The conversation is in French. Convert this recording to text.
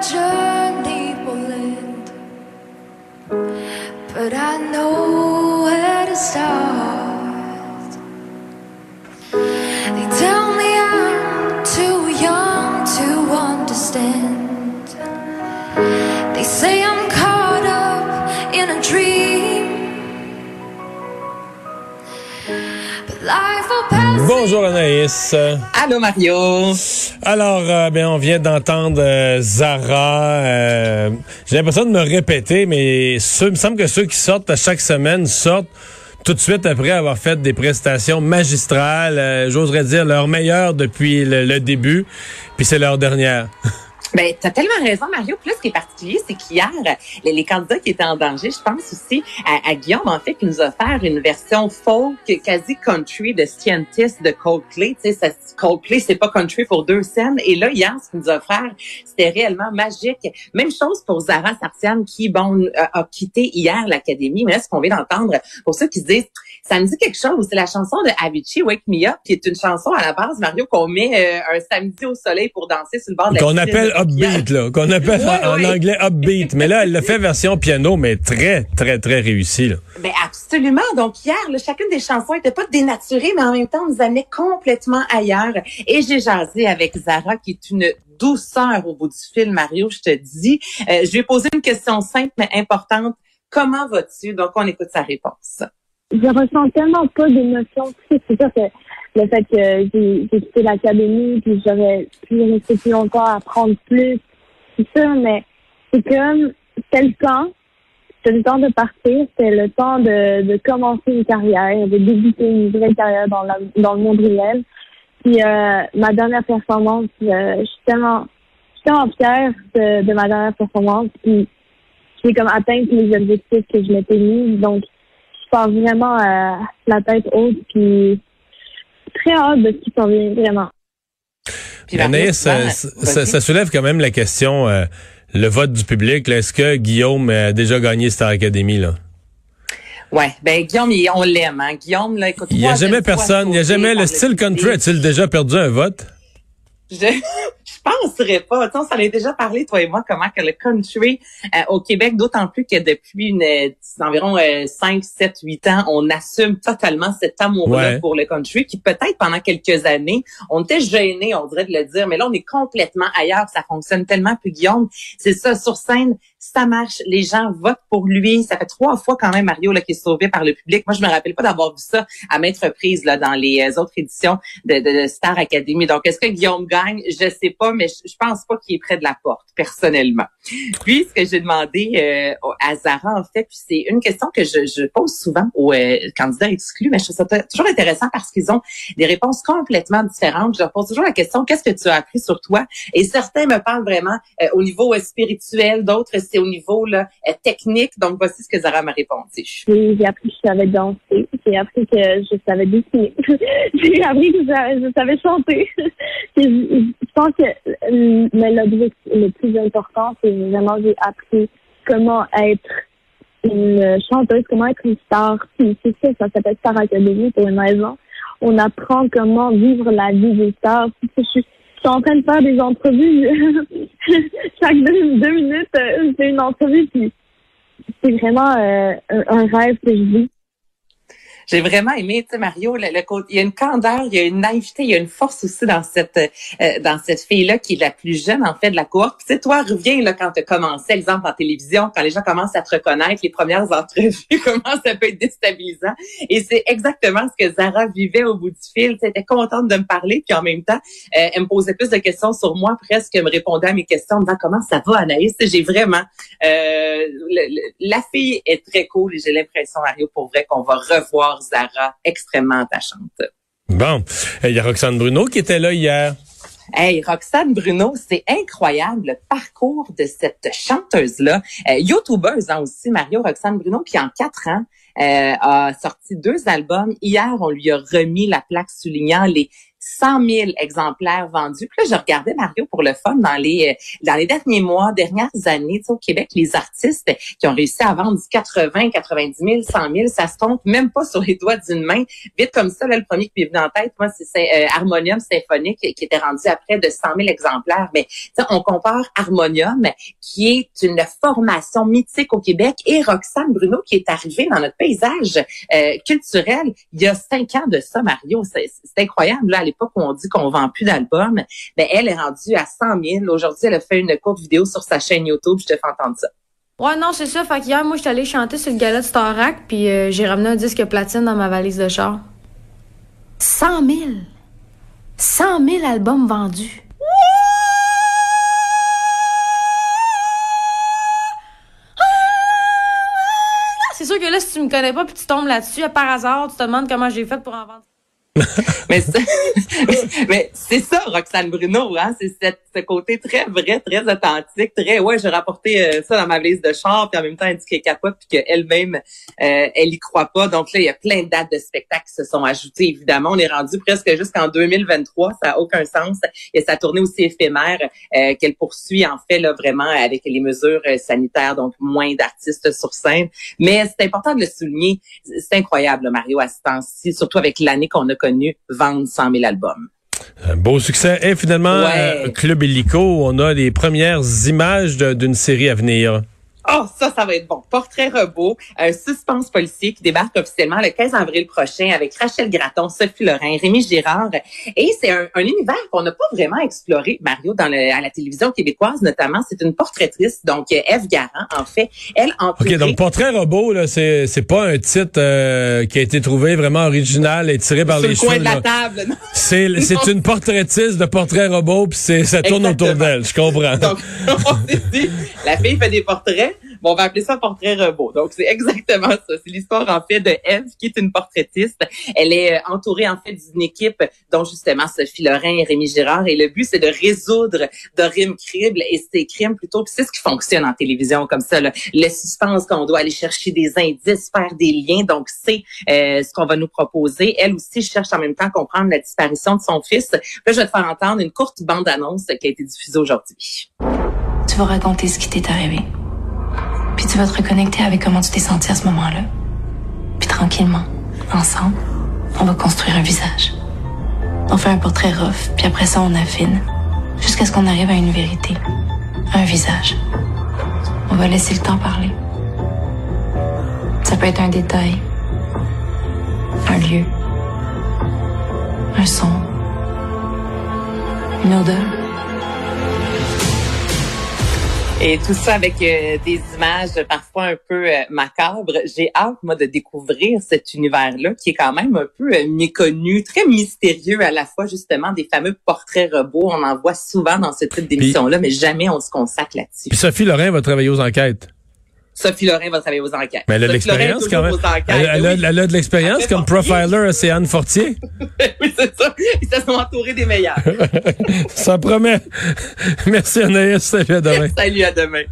journey will end, but I know where to start. Bonjour Anaïs. Allô Mario. Alors, euh, ben, on vient d'entendre euh, Zara. euh, J'ai l'impression de me répéter, mais ceux, il me semble que ceux qui sortent à chaque semaine sortent tout de suite après avoir fait des prestations magistrales. euh, J'oserais dire leur meilleure depuis le, le début, puis c'est leur dernière. Ben, t'as tellement raison, Mario. Plus ce qui est particulier, c'est qu'hier, les, candidats qui étaient en danger, je pense aussi à, Guillaume, en fait, qui nous a offert une version folk, quasi country de Scientist de Coldplay. Tu sais, Coldplay, c'est pas country pour deux scènes. Et là, hier, ce qu'il nous a offert, c'était réellement magique. Même chose pour Zara Sartian, qui, bon, a, a quitté hier l'Académie. Mais là, ce qu'on vient d'entendre, pour ceux qui se disent, ça me dit quelque chose, c'est la chanson de Avicii, Wake Me Up, qui est une chanson à la base, Mario, qu'on met euh, un samedi au soleil pour danser sur le bord de la Qu'on appelle upbeat, là. Qu'on appelle en, anglais upbeat. Mais là, elle l'a fait version piano, mais très, très, très réussi. Là. Ben absolument. Donc hier, là, chacune des chansons était pas dénaturée, mais en même temps, nous amenait complètement ailleurs. Et j'ai jasé avec Zara, qui est une douceur au bout du fil, Mario, je te dis. Euh, je lui ai posé une question simple mais importante. Comment vas-tu? Donc, on écoute sa réponse. Je ressens tellement pas d'émotions. Tu sais, C'est sûr que le fait que j'ai j'ai quitté l'académie, puis j'aurais pu rester plus longtemps, apprendre plus, c'est ça, mais c'est comme, c'était le temps, c'était le temps de partir, c'était le temps de, de commencer une carrière, de débuter une vraie carrière dans, la, dans le monde réel. Puis euh, ma dernière performance, euh, je suis tellement, je suis tellement fière de, de ma dernière performance, puis j'ai comme atteint tous les objectifs que je m'étais mis, donc je pars vraiment euh, la tête haute, puis très hâte de ce qui s'en vient, vraiment. Puis Anaïs, ça, ça- vas-y. ça soulève quand même la question, euh, le vote du public. Est-ce que Guillaume a déjà gagné Star Academy? Là? Ouais, ben Guillaume, il- on l'aime, hein. Guillaume, là, écoute. Il n'y a jamais personne, il n'y a jamais le style country. A-t-il déjà perdu un vote? Je penserais pas. Tu sais, on s'en est déjà parlé, toi et moi, comment que le country euh, au Québec, d'autant plus que depuis une, euh, environ euh, 5, 7, 8 ans, on assume totalement cet amour-là Ouais. pour le country, qui peut-être pendant quelques années, on était gênés, on dirait de le dire, mais là, on est complètement ailleurs, ça fonctionne tellement. Puis Guillaume, c'est ça, sur scène, ça marche, les gens votent pour lui. Ça fait trois fois quand même, Mario, là, qui est sauvé par le public. Moi, je me rappelle pas d'avoir vu ça à maintes reprises là, dans les euh, autres éditions de, Star Academy. Donc, est-ce que Guillaume gagne? Je sais pas, mais je, je pense pas qu'il est près de la porte, personnellement. Puis, ce que j'ai demandé euh, à Zara, en fait, puis c'est une question que je, je pose souvent aux euh, candidats exclus, mais je trouve ça toujours intéressant parce qu'ils ont des réponses complètement différentes. Je leur pose toujours la question, qu'est-ce que tu as appris sur toi? Et certains me parlent vraiment euh, au niveau spirituel, d'autres c'est au niveau là, euh, technique. Donc, voici ce que Zara m'a répondu. J'ai appris que je savais danser, j'ai appris que je savais dessiner, j'ai appris que je, savais chanter. Je, pense que euh, l'objectif le plus important, c'est vraiment j'ai appris comment être une chanteuse, comment être une star. C'est ça, ça s'appelle Star Academy pour une raison. On apprend comment vivre la vie des stars. Je suis, je suis en train de faire des entrevues. Chaque deux, deux minutes, euh, fais une entrevue. C'est vraiment euh, un rêve que je vis. J'ai vraiment aimé, tu sais, Mario, le, le il y a une candeur, il y a une naïveté, il y a une force aussi dans cette euh, dans cette fille-là qui est la plus jeune, en fait, de la cohorte. Tu sais, toi, reviens là quand tu commencé, exemple, en télévision, quand les gens commencent à te reconnaître, les premières entrevues, comment ça peut être déstabilisant. Et c'est exactement ce que Zara vivait au bout du fil. Tu était contente de me parler, puis en même temps, euh, elle me posait plus de questions sur moi, presque, elle me répondait à mes questions, en disant comment ça va, Anaïs. J'ai vraiment... euh, le- la fille est très cool et j'ai l'impression, Mario, pour vrai, qu'on va revoir Zara extrêmement attachante. Bon. Il y a Roxane Bruno qui était là hier. Hey, Roxane Bruno, c'est incroyable le parcours de cette chanteuse-là. Euh, YouTubeuse hein, aussi, Mario Roxane Bruno, qui en quatre ans euh, a sorti deux albums. Hier, on lui a remis la plaque soulignant les 100 000 exemplaires vendus. Puis là, je regardais Mario pour le fun dans les euh, dans les derniers mois, dernières années, tu sais, au Québec, les artistes qui ont réussi à vendre du 80, 90 000, 100 000, ça se compte même pas sur les doigts d'une main. Vite comme ça, là, le premier qui m'est venu en tête, moi, c'est euh, Harmonium Symphonique qui était rendu à près de 100 000 exemplaires. Mais on compare Harmonium, qui est une formation mythique au Québec, et Roxane Bruno, qui est arrivée dans notre paysage euh, culturel il y a cinq ans de ça, Mario. C'est incroyable. Là, l'époque où on dit qu'on vend plus d'albums, ben elle est rendue à 100 000. Aujourd'hui, elle a fait une courte vidéo sur sa chaîne YouTube. Je te fais entendre ça. Ouais, non, c'est ça. Fait moi, je suis allée chanter sur le gala de Starac, puis euh, j'ai ramené un disque platine dans ma valise de char. 100 000! 100 000 albums vendus. C'est sûr que là, si tu me connais pas puis tu tombes là-dessus, par hasard, tu te demandes comment j'ai fait pour en vendre. mais c'est ça, Roxane Bruno, hein? C'est ce côté très vrai, très authentique, très ouais, j'ai rapporté euh, ça dans ma valise de char, puis en même temps elle dit qu'elle capote puis qu'elle-même euh, elle y croit pas. Donc là, il y a plein de dates de spectacles qui se sont ajoutées. Évidemment, on est rendu presque jusqu'en 2023, ça a aucun sens. Et sa tournée aussi éphémère euh, qu'elle poursuit en fait là vraiment avec les mesures sanitaires, donc moins d'artistes sur scène. Mais c'est important de le souligner, c'est incroyable Mario à ce temps-ci, surtout avec l'année qu'on a connu vendre 100 000 albums. Un beau succès. Et finalement, euh, Club Illico, on a les premières images d'une série à venir. Oh, ça, ça va être bon. Portrait robot, un suspense policier qui débarque officiellement le 15 avril prochain avec Rachel Gratton, Sophie Lorrain, Rémi Girard. Et c'est un, univers qu'on n'a pas vraiment exploré, Mario, dans le, à la télévision québécoise notamment. C'est une portraitrice, donc Eve Garant, en fait. Elle, en OK, donc Portrait robot, là, c'est, c'est pas un titre euh, qui a été trouvé vraiment original et tiré par les cheveux. coin de la table, non? C'est, c'est une portraitiste de Portrait robot, puis c'est, ça tourne autour d'elle, je comprends. Donc, on s'est dit, la fille fait des portraits, Bon, on va appeler ça portrait robot. Donc, c'est exactement ça. C'est l'histoire, en fait, de Eve, qui est une portraitiste. Elle est euh, entourée, en fait, d'une équipe dont, justement, Sophie Lorrain et Rémi Girard. Et le but, c'est de résoudre d'horribles crimes et ces crimes plutôt. Puis c'est ce qui fonctionne en télévision comme ça. Là. Le suspense qu'on doit aller chercher des indices, faire des liens. Donc, c'est euh, ce qu'on va nous proposer. Elle aussi cherche en même temps à comprendre la disparition de son fils. Là, je vais te faire entendre une courte bande-annonce qui a été diffusée aujourd'hui. Tu vas raconter ce qui t'est arrivé. Tu vas te reconnecter avec comment tu t'es senti à ce moment-là. Puis tranquillement, ensemble, on va construire un visage. On fait un portrait rough, puis après ça, on affine. Jusqu'à ce qu'on arrive à une vérité. Un visage. On va laisser le temps parler. Ça peut être un détail. Un lieu. Un son. Une odeur. Et tout ça avec euh, des images parfois un peu euh, macabres. J'ai hâte, moi, de découvrir cet univers-là qui est quand même un peu euh, méconnu, très mystérieux à la fois, justement, des fameux portraits robots. On en voit souvent dans ce type d'émission-là, mais jamais on se consacre là-dessus. Puis Sophie Lorrain va travailler aux enquêtes. Sophie Lorrain va travailler aux enquêtes. Mais elle a de l'expérience quand même. Elle, a, de l'expérience comme profiler, c'est Anne Fortier. oui, c'est ça. Ils se sont entourés des meilleurs. ça promet. Merci Anaïs. Salut à demain. Salut à demain.